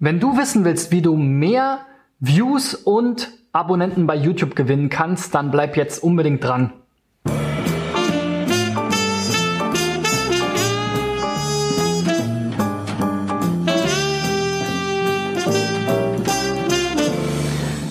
Wenn du wissen willst, wie du mehr Views und Abonnenten bei YouTube gewinnen kannst, dann bleib jetzt unbedingt dran.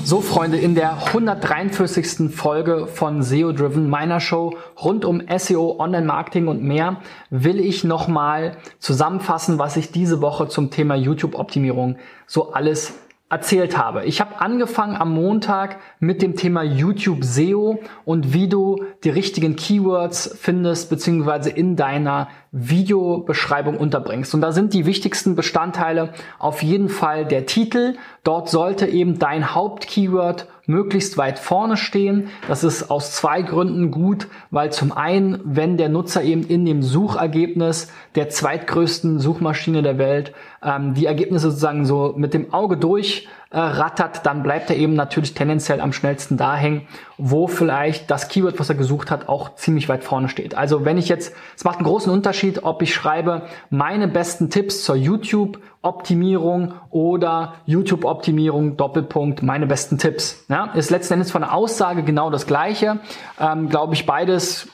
So, Freunde, in der 143. Folge von SEO Driven, meiner Show rund um SEO, Online-Marketing und mehr, will ich nochmal zusammenfassen, was ich diese Woche zum Thema YouTube-Optimierung so alles erzählt habe. Ich habe angefangen am Montag mit dem Thema YouTube SEO und wie du die richtigen Keywords findest beziehungsweise in deiner Videobeschreibung unterbringst. Und da sind die wichtigsten Bestandteile auf jeden Fall der Titel. Dort sollte eben dein Hauptkeyword möglichst weit vorne stehen. Das ist aus zwei Gründen gut, weil zum einen, wenn der Nutzer eben in dem Suchergebnis der zweitgrößten Suchmaschine der Welt ähm, die Ergebnisse sozusagen so mit dem Auge durch äh, rattert, dann bleibt er eben natürlich tendenziell am schnellsten da hängen, wo vielleicht das Keyword, was er gesucht hat, auch ziemlich weit vorne steht. Also wenn ich jetzt, es macht einen großen Unterschied, ob ich schreibe meine besten Tipps zur YouTube-Optimierung oder YouTube-Optimierung, Doppelpunkt, meine besten Tipps. Ja, ist letzten Endes von der Aussage genau das Gleiche. Ähm, Glaube ich beides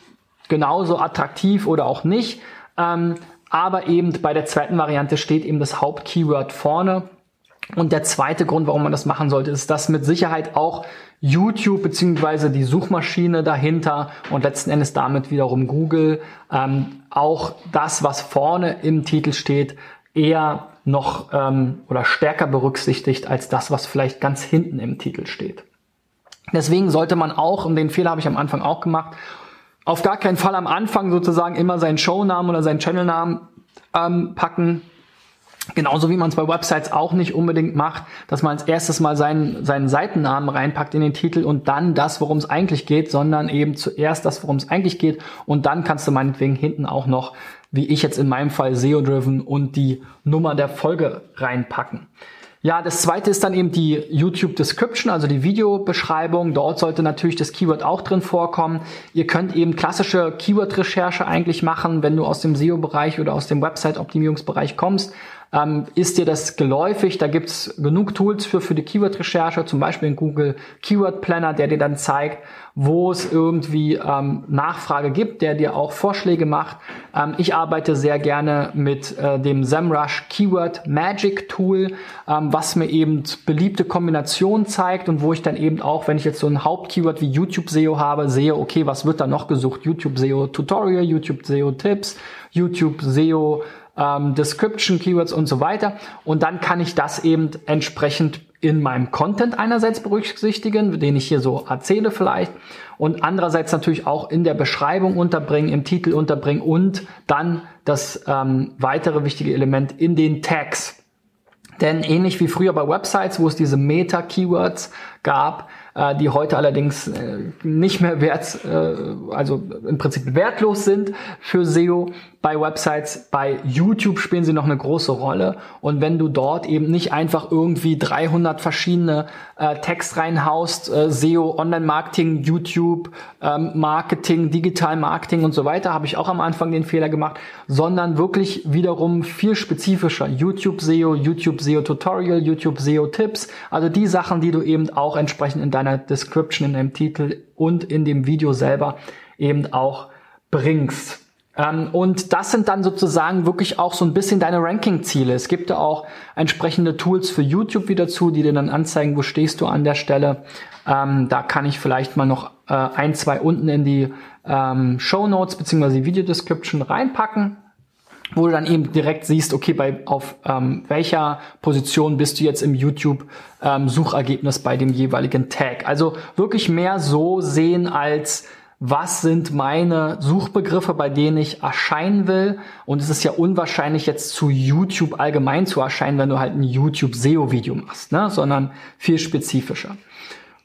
genauso attraktiv oder auch nicht. Ähm, aber eben bei der zweiten Variante steht eben das Hauptkeyword vorne und der zweite Grund, warum man das machen sollte, ist, dass mit Sicherheit auch YouTube beziehungsweise die Suchmaschine dahinter und letzten Endes damit wiederum Google ähm, auch das, was vorne im Titel steht, eher noch ähm, oder stärker berücksichtigt als das, was vielleicht ganz hinten im Titel steht. Deswegen sollte man auch, und den Fehler habe ich am Anfang auch gemacht, auf gar keinen Fall am Anfang sozusagen immer seinen Shownamen oder seinen Channelnamen ähm, packen, Genauso wie man es bei Websites auch nicht unbedingt macht, dass man als erstes mal seinen, seinen Seitennamen reinpackt in den Titel und dann das, worum es eigentlich geht, sondern eben zuerst das, worum es eigentlich geht und dann kannst du meinetwegen hinten auch noch, wie ich jetzt in meinem Fall, SEO-Driven und die Nummer der Folge reinpacken. Ja, das zweite ist dann eben die YouTube Description, also die Videobeschreibung. Dort sollte natürlich das Keyword auch drin vorkommen. Ihr könnt eben klassische Keyword-Recherche eigentlich machen, wenn du aus dem SEO-Bereich oder aus dem Website-Optimierungsbereich kommst. Ähm, ist dir das geläufig? Da gibt's genug Tools für, für die Keyword-Recherche, zum Beispiel in Google Keyword Planner, der dir dann zeigt, wo es irgendwie ähm, Nachfrage gibt, der dir auch Vorschläge macht. Ähm, ich arbeite sehr gerne mit äh, dem SEMrush Keyword Magic Tool, ähm, was mir eben beliebte Kombinationen zeigt und wo ich dann eben auch, wenn ich jetzt so ein Hauptkeyword wie YouTube SEO habe, sehe, okay, was wird da noch gesucht? YouTube SEO Tutorial, YouTube SEO Tipps, YouTube SEO ähm, Description, Keywords und so weiter. Und dann kann ich das eben entsprechend in meinem Content einerseits berücksichtigen, den ich hier so erzähle vielleicht, und andererseits natürlich auch in der Beschreibung unterbringen, im Titel unterbringen und dann das ähm, weitere wichtige Element in den Tags. Denn ähnlich wie früher bei Websites, wo es diese Meta-Keywords gab, äh, die heute allerdings äh, nicht mehr wert, äh, also im Prinzip wertlos sind für SEO bei Websites. Bei YouTube spielen sie noch eine große Rolle. Und wenn du dort eben nicht einfach irgendwie 300 verschiedene äh, Text reinhaust, äh, SEO, Online-Marketing, YouTube, ähm, Marketing, Digital Marketing und so weiter, habe ich auch am Anfang den Fehler gemacht, sondern wirklich wiederum viel spezifischer. YouTube SEO, YouTube SEO Tutorial, YouTube SEO Tipps, also die Sachen, die du eben auch entsprechend in deiner Description, in deinem Titel und in dem Video selber eben auch bringst. Ähm, und das sind dann sozusagen wirklich auch so ein bisschen deine Ranking-Ziele. Es gibt ja auch entsprechende Tools für YouTube wieder zu, die dir dann anzeigen, wo stehst du an der Stelle. Ähm, da kann ich vielleicht mal noch äh, ein, zwei unten in die ähm, Show Notes bzw. Video Description reinpacken wo du dann eben direkt siehst, okay, bei auf ähm, welcher Position bist du jetzt im YouTube ähm, bei dem jeweiligen Tag. Also wirklich mehr so sehen als was sind meine Suchbegriffe, bei denen ich erscheinen will. Und es ist ja unwahrscheinlich jetzt zu YouTube allgemein zu erscheinen, wenn du halt ein YouTube SEO-Video machst, ne? sondern viel spezifischer.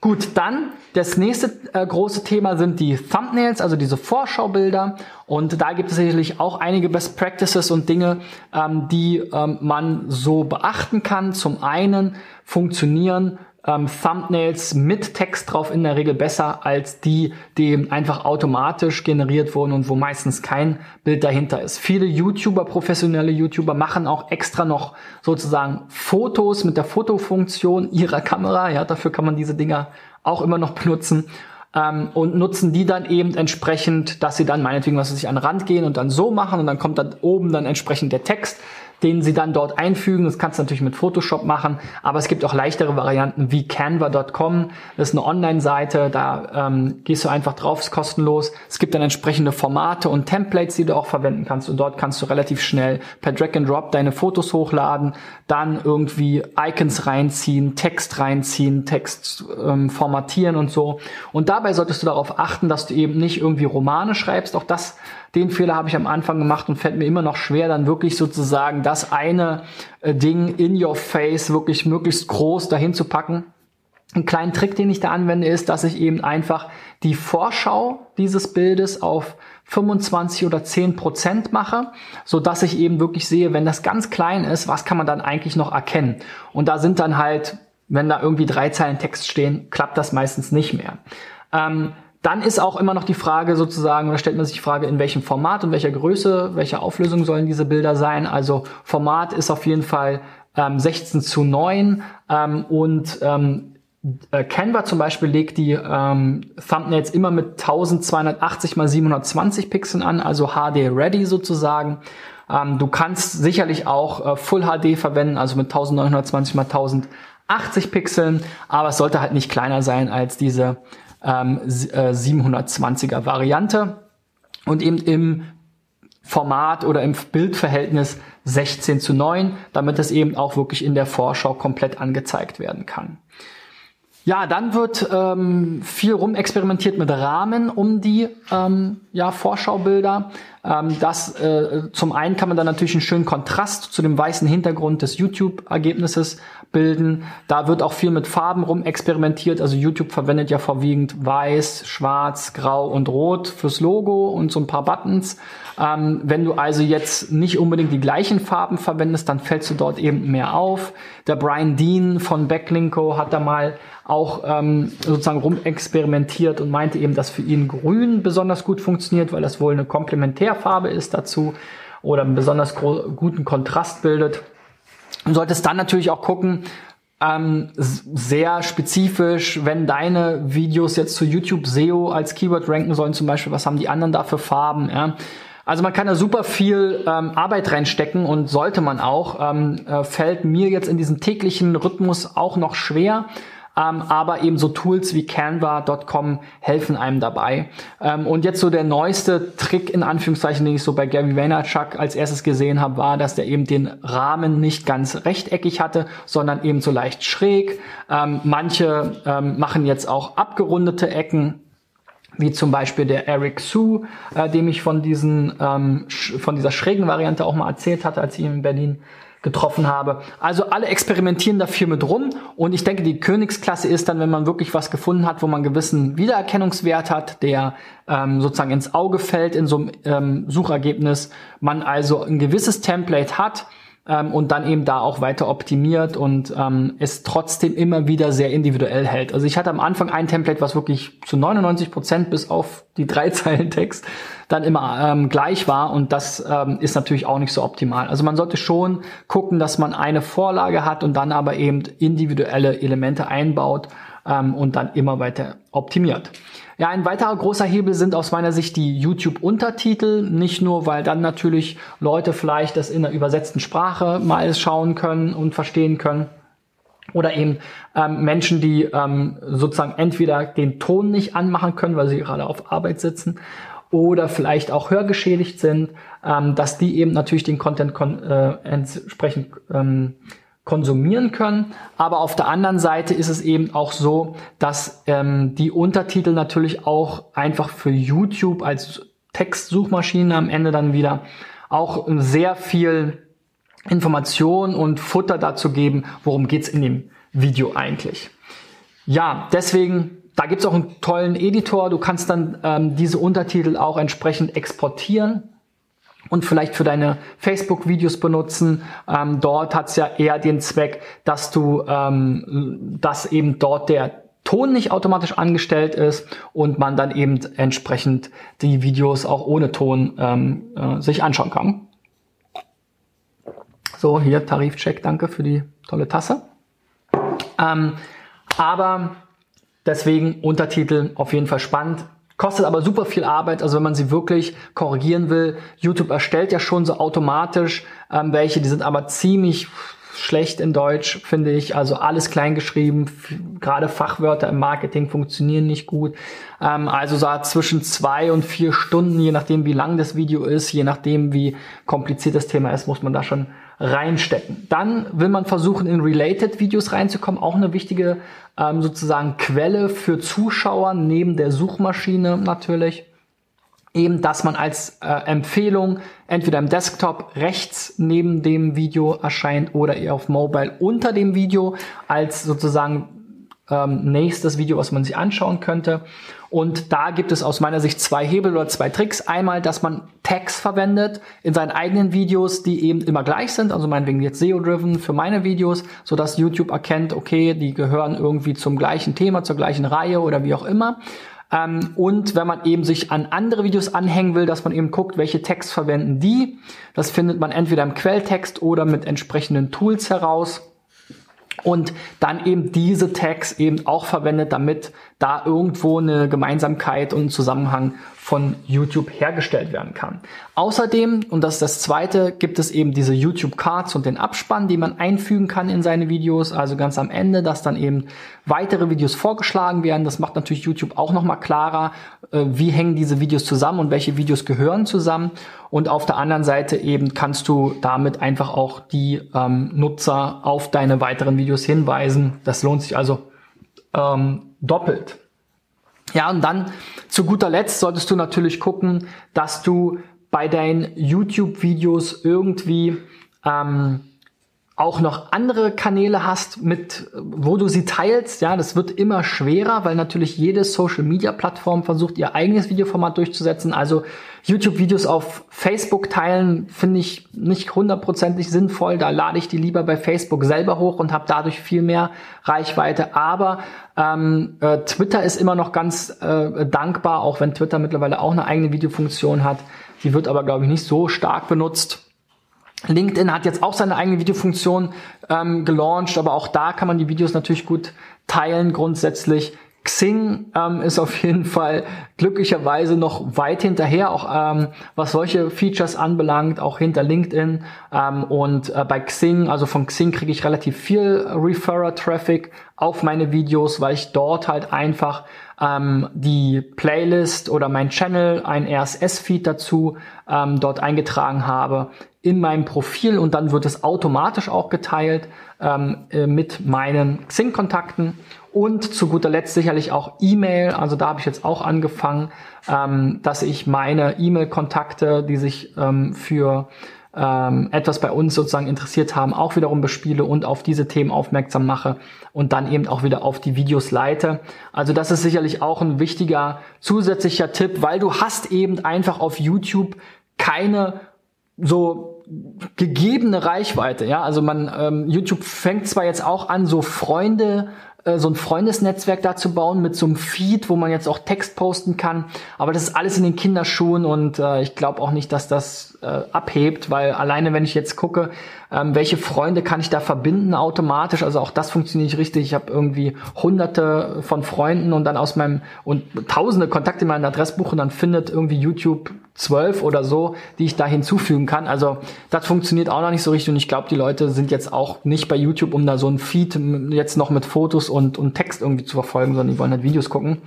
Gut, dann das nächste äh, große Thema sind die Thumbnails, also diese Vorschaubilder. Und da gibt es sicherlich auch einige Best Practices und Dinge, ähm, die ähm, man so beachten kann. Zum einen funktionieren ähm, Thumbnails mit Text drauf in der Regel besser als die, die einfach automatisch generiert wurden und wo meistens kein Bild dahinter ist. Viele YouTuber, professionelle YouTuber machen auch extra noch sozusagen Fotos mit der Fotofunktion ihrer Kamera. Ja, dafür kann man diese Dinger auch immer noch benutzen ähm, und nutzen die dann eben entsprechend, dass sie dann meinetwegen, was sie sich an den Rand gehen und dann so machen und dann kommt dann oben dann entsprechend der Text den sie dann dort einfügen. Das kannst du natürlich mit Photoshop machen, aber es gibt auch leichtere Varianten wie canva.com. Das ist eine Online-Seite, da ähm, gehst du einfach drauf, ist kostenlos. Es gibt dann entsprechende Formate und Templates, die du auch verwenden kannst und dort kannst du relativ schnell per Drag and Drop deine Fotos hochladen, dann irgendwie Icons reinziehen, Text reinziehen, Text ähm, formatieren und so. Und dabei solltest du darauf achten, dass du eben nicht irgendwie Romane schreibst. Auch das den Fehler habe ich am Anfang gemacht und fällt mir immer noch schwer, dann wirklich sozusagen das eine äh, Ding in your face wirklich möglichst groß dahin zu packen. Ein kleiner Trick, den ich da anwende, ist, dass ich eben einfach die Vorschau dieses Bildes auf 25 oder 10 Prozent mache, so dass ich eben wirklich sehe, wenn das ganz klein ist, was kann man dann eigentlich noch erkennen? Und da sind dann halt, wenn da irgendwie drei Zeilen Text stehen, klappt das meistens nicht mehr. Ähm, dann ist auch immer noch die Frage sozusagen, oder stellt man sich die Frage, in welchem Format und welcher Größe, welcher Auflösung sollen diese Bilder sein. Also Format ist auf jeden Fall ähm, 16 zu 9 ähm, und ähm, äh, Canva zum Beispiel legt die ähm, Thumbnails immer mit 1280 x 720 Pixeln an, also HD ready sozusagen. Ähm, du kannst sicherlich auch äh, Full HD verwenden, also mit 1920 x 1080 Pixeln, aber es sollte halt nicht kleiner sein als diese ähm, 720er äh, Variante und eben im Format oder im Bildverhältnis 16 zu 9, damit es eben auch wirklich in der Vorschau komplett angezeigt werden kann. Ja, dann wird ähm, viel rumexperimentiert mit Rahmen um die ähm, ja, Vorschaubilder. Ähm, das äh, zum einen kann man dann natürlich einen schönen Kontrast zu dem weißen Hintergrund des YouTube-Ergebnisses bilden. Da wird auch viel mit Farben rum experimentiert. Also YouTube verwendet ja vorwiegend weiß, schwarz, grau und rot fürs Logo und so ein paar Buttons. Ähm, wenn du also jetzt nicht unbedingt die gleichen Farben verwendest, dann fällst du dort eben mehr auf. Der Brian Dean von Backlinko hat da mal auch ähm, sozusagen rumexperimentiert und meinte eben, dass für ihn Grün besonders gut funktioniert, weil das wohl eine Komplementärfarbe ist dazu oder einen besonders guten Kontrast bildet. Du solltest dann natürlich auch gucken, ähm, sehr spezifisch, wenn deine Videos jetzt zu YouTube SEO als Keyword ranken sollen, zum Beispiel, was haben die anderen da für Farben, ja? Also man kann da super viel ähm, Arbeit reinstecken und sollte man auch. Ähm, äh, fällt mir jetzt in diesem täglichen Rhythmus auch noch schwer. Ähm, aber eben so Tools wie Canva.com helfen einem dabei. Ähm, und jetzt so der neueste Trick in Anführungszeichen, den ich so bei Gary Vaynerchuk als erstes gesehen habe, war, dass der eben den Rahmen nicht ganz rechteckig hatte, sondern eben so leicht schräg. Ähm, manche ähm, machen jetzt auch abgerundete Ecken wie zum Beispiel der Eric Su, äh, dem ich von diesen ähm, von dieser schrägen Variante auch mal erzählt hatte, als ich ihn in Berlin getroffen habe. Also alle experimentieren dafür mit rum und ich denke, die Königsklasse ist dann, wenn man wirklich was gefunden hat, wo man gewissen Wiedererkennungswert hat, der ähm, sozusagen ins Auge fällt in so einem ähm, Suchergebnis, man also ein gewisses Template hat, ähm, und dann eben da auch weiter optimiert und ähm, es trotzdem immer wieder sehr individuell hält. Also ich hatte am Anfang ein Template, was wirklich zu 99 Prozent bis auf die drei Zeilen Text dann immer ähm, gleich war und das ähm, ist natürlich auch nicht so optimal. Also man sollte schon gucken, dass man eine Vorlage hat und dann aber eben individuelle Elemente einbaut ähm, und dann immer weiter optimiert. Ja, ein weiterer großer Hebel sind aus meiner Sicht die YouTube-Untertitel. Nicht nur, weil dann natürlich Leute vielleicht das in der übersetzten Sprache mal schauen können und verstehen können. Oder eben ähm, Menschen, die ähm, sozusagen entweder den Ton nicht anmachen können, weil sie gerade auf Arbeit sitzen, oder vielleicht auch hörgeschädigt sind, ähm, dass die eben natürlich den Content kon äh, entsprechend ähm, konsumieren können. Aber auf der anderen Seite ist es eben auch so, dass ähm, die Untertitel natürlich auch einfach für YouTube als Textsuchmaschine am Ende dann wieder auch sehr viel Information und Futter dazu geben, worum geht's in dem Video eigentlich. Ja, deswegen, da gibt's auch einen tollen Editor. Du kannst dann ähm, diese Untertitel auch entsprechend exportieren und vielleicht für deine Facebook-Videos benutzen. Ähm, dort hat es ja eher den Zweck, dass du, ähm, dass eben dort der Ton nicht automatisch angestellt ist und man dann eben entsprechend die Videos auch ohne Ton ähm, äh, sich anschauen kann. So, hier Tarifcheck, danke für die tolle Tasse. Ähm, aber deswegen Untertitel auf jeden Fall spannend. Kostet aber super viel Arbeit, also wenn man sie wirklich korrigieren will. YouTube erstellt ja schon so automatisch ähm, welche, die sind aber ziemlich schlecht in Deutsch, finde ich. Also alles klein geschrieben. Gerade Fachwörter im Marketing funktionieren nicht gut. Ähm, also so zwischen zwei und vier Stunden, je nachdem wie lang das Video ist, je nachdem wie kompliziert das Thema ist, muss man da schon reinstecken. Dann will man versuchen, in Related-Videos reinzukommen. Auch eine wichtige ähm, sozusagen Quelle für Zuschauer neben der Suchmaschine natürlich. Eben, dass man als äh, Empfehlung entweder im Desktop rechts neben dem Video erscheint oder eher auf Mobile unter dem Video als sozusagen ähm, nächstes Video, was man sich anschauen könnte. Und da gibt es aus meiner Sicht zwei Hebel oder zwei Tricks. Einmal, dass man Tags verwendet in seinen eigenen Videos, die eben immer gleich sind, also meinetwegen jetzt SEO-driven für meine Videos, so dass YouTube erkennt, okay, die gehören irgendwie zum gleichen Thema, zur gleichen Reihe oder wie auch immer. Ähm, und wenn man eben sich an andere Videos anhängen will, dass man eben guckt, welche Tags verwenden die. Das findet man entweder im Quelltext oder mit entsprechenden Tools heraus und dann eben diese Tags eben auch verwendet, damit da irgendwo eine Gemeinsamkeit und ein Zusammenhang von YouTube hergestellt werden kann. Außerdem, und das ist das zweite, gibt es eben diese YouTube Cards und den Abspann, die man einfügen kann in seine Videos, also ganz am Ende, dass dann eben weitere Videos vorgeschlagen werden. Das macht natürlich YouTube auch nochmal klarer, äh, wie hängen diese Videos zusammen und welche Videos gehören zusammen. Und auf der anderen Seite eben kannst du damit einfach auch die ähm, Nutzer auf deine weiteren Videos hinweisen. Das lohnt sich also ähm, doppelt. Ja, und dann zu guter Letzt solltest du natürlich gucken, dass du bei deinen YouTube-Videos irgendwie ähm, auch noch andere Kanäle hast, mit wo du sie teilst. Ja, das wird immer schwerer, weil natürlich jede Social Media Plattform versucht, ihr eigenes Videoformat durchzusetzen. Also YouTube-Videos auf Facebook teilen finde ich nicht hundertprozentig sinnvoll. Da lade ich die lieber bei Facebook selber hoch und habe dadurch viel mehr Reichweite. Aber ähm, äh, Twitter ist immer noch ganz äh, dankbar, auch wenn Twitter mittlerweile auch eine eigene Videofunktion hat. Die wird aber, glaube ich, nicht so stark benutzt. LinkedIn hat jetzt auch seine eigene Videofunktion ähm, gelauncht, aber auch da kann man die Videos natürlich gut teilen grundsätzlich. Xing ähm, ist auf jeden Fall glücklicherweise noch weit hinterher, auch ähm, was solche Features anbelangt, auch hinter LinkedIn. Ähm, und äh, bei Xing, also von Xing kriege ich relativ viel Referrer-Traffic auf meine Videos, weil ich dort halt einfach ähm, die Playlist oder mein Channel, ein RSS-Feed dazu ähm, dort eingetragen habe in meinem Profil und dann wird es automatisch auch geteilt ähm, äh, mit meinen Xing-Kontakten und zu guter Letzt sicherlich auch E-Mail. Also da habe ich jetzt auch angefangen, ähm, dass ich meine E-Mail-Kontakte, die sich ähm, für ähm, etwas bei uns sozusagen interessiert haben, auch wiederum bespiele und auf diese Themen aufmerksam mache und dann eben auch wieder auf die Videos leite. Also das ist sicherlich auch ein wichtiger zusätzlicher Tipp, weil du hast eben einfach auf YouTube keine so gegebene Reichweite, ja, also man ähm, YouTube fängt zwar jetzt auch an, so Freunde äh, so ein Freundesnetzwerk dazu bauen mit so einem Feed, wo man jetzt auch Text posten kann. Aber das ist alles in den Kinderschuhen und äh, ich glaube auch nicht, dass das äh, abhebt, weil alleine wenn ich jetzt gucke, ähm, welche Freunde kann ich da verbinden automatisch, also auch das funktioniert nicht richtig. Ich habe irgendwie hunderte von Freunden und dann aus meinem und tausende Kontakte in meinem Adressbuch und dann findet irgendwie YouTube zwölf oder so, die ich da hinzufügen kann. Also das funktioniert auch noch nicht so richtig und ich glaube, die Leute sind jetzt auch nicht bei YouTube, um da so ein Feed jetzt noch mit Fotos und, und Text irgendwie zu verfolgen, sondern die wollen halt Videos gucken.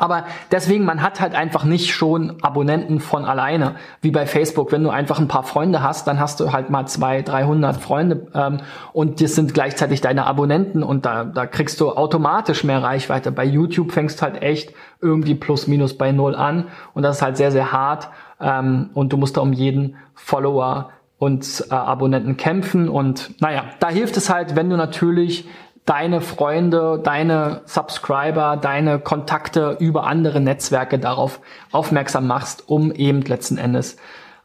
Aber deswegen, man hat halt einfach nicht schon Abonnenten von alleine, wie bei Facebook. Wenn du einfach ein paar Freunde hast, dann hast du halt mal zwei, 300 Freunde ähm, und das sind gleichzeitig deine Abonnenten und da, da kriegst du automatisch mehr Reichweite. Bei YouTube fängst du halt echt irgendwie plus minus bei null an und das ist halt sehr, sehr hart ähm, und du musst da um jeden Follower und äh, Abonnenten kämpfen und naja, da hilft es halt, wenn du natürlich deine Freunde, deine Subscriber, deine Kontakte über andere Netzwerke darauf aufmerksam machst, um eben letzten Endes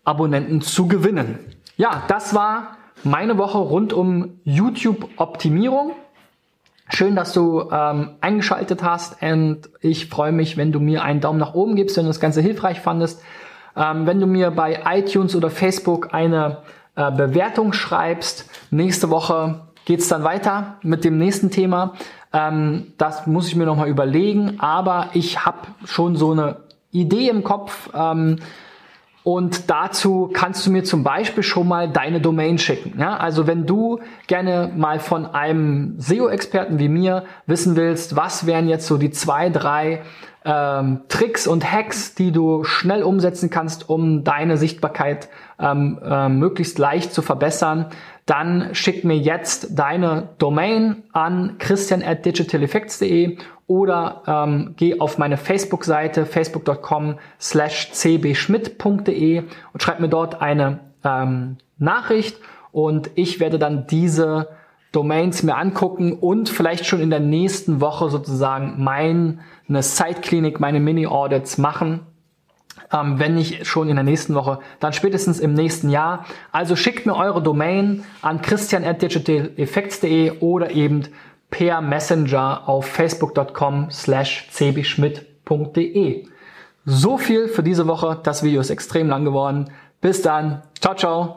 Abonnenten zu gewinnen. Ja, das war meine Woche rund um YouTube-Optimierung. Schön, dass du ähm, eingeschaltet hast und ich freue mich, wenn du mir einen Daumen nach oben gibst, wenn du das Ganze hilfreich fandest. Ähm, wenn du mir bei iTunes oder Facebook eine äh, Bewertung schreibst. Nächste Woche geht's dann weiter mit dem nächsten Thema. Ähm, das muss ich mir nochmal überlegen, aber ich habe schon so eine Idee im Kopf. Ähm, und dazu kannst du mir zum Beispiel schon mal deine Domain schicken. Ja? Also wenn du gerne mal von einem SEO-Experten wie mir wissen willst, was wären jetzt so die zwei, drei ähm, Tricks und Hacks, die du schnell umsetzen kannst, um deine Sichtbarkeit ähm, äh, möglichst leicht zu verbessern, dann schick mir jetzt deine Domain an christian at digitaleffects.de oder ähm, geh auf meine Facebook-Seite facebook.com slash cbschmidt.de und schreib mir dort eine ähm, Nachricht und ich werde dann diese Domains mir angucken und vielleicht schon in der nächsten Woche sozusagen meine Site-Klinik, meine Mini-Audits machen. Ähm, wenn nicht schon in der nächsten Woche, dann spätestens im nächsten Jahr. Also schickt mir eure Domain an christian.digitaleffects.de oder eben per Messenger auf facebook.com slash cbschmidt.de. So viel für diese Woche. Das Video ist extrem lang geworden. Bis dann. Ciao, ciao.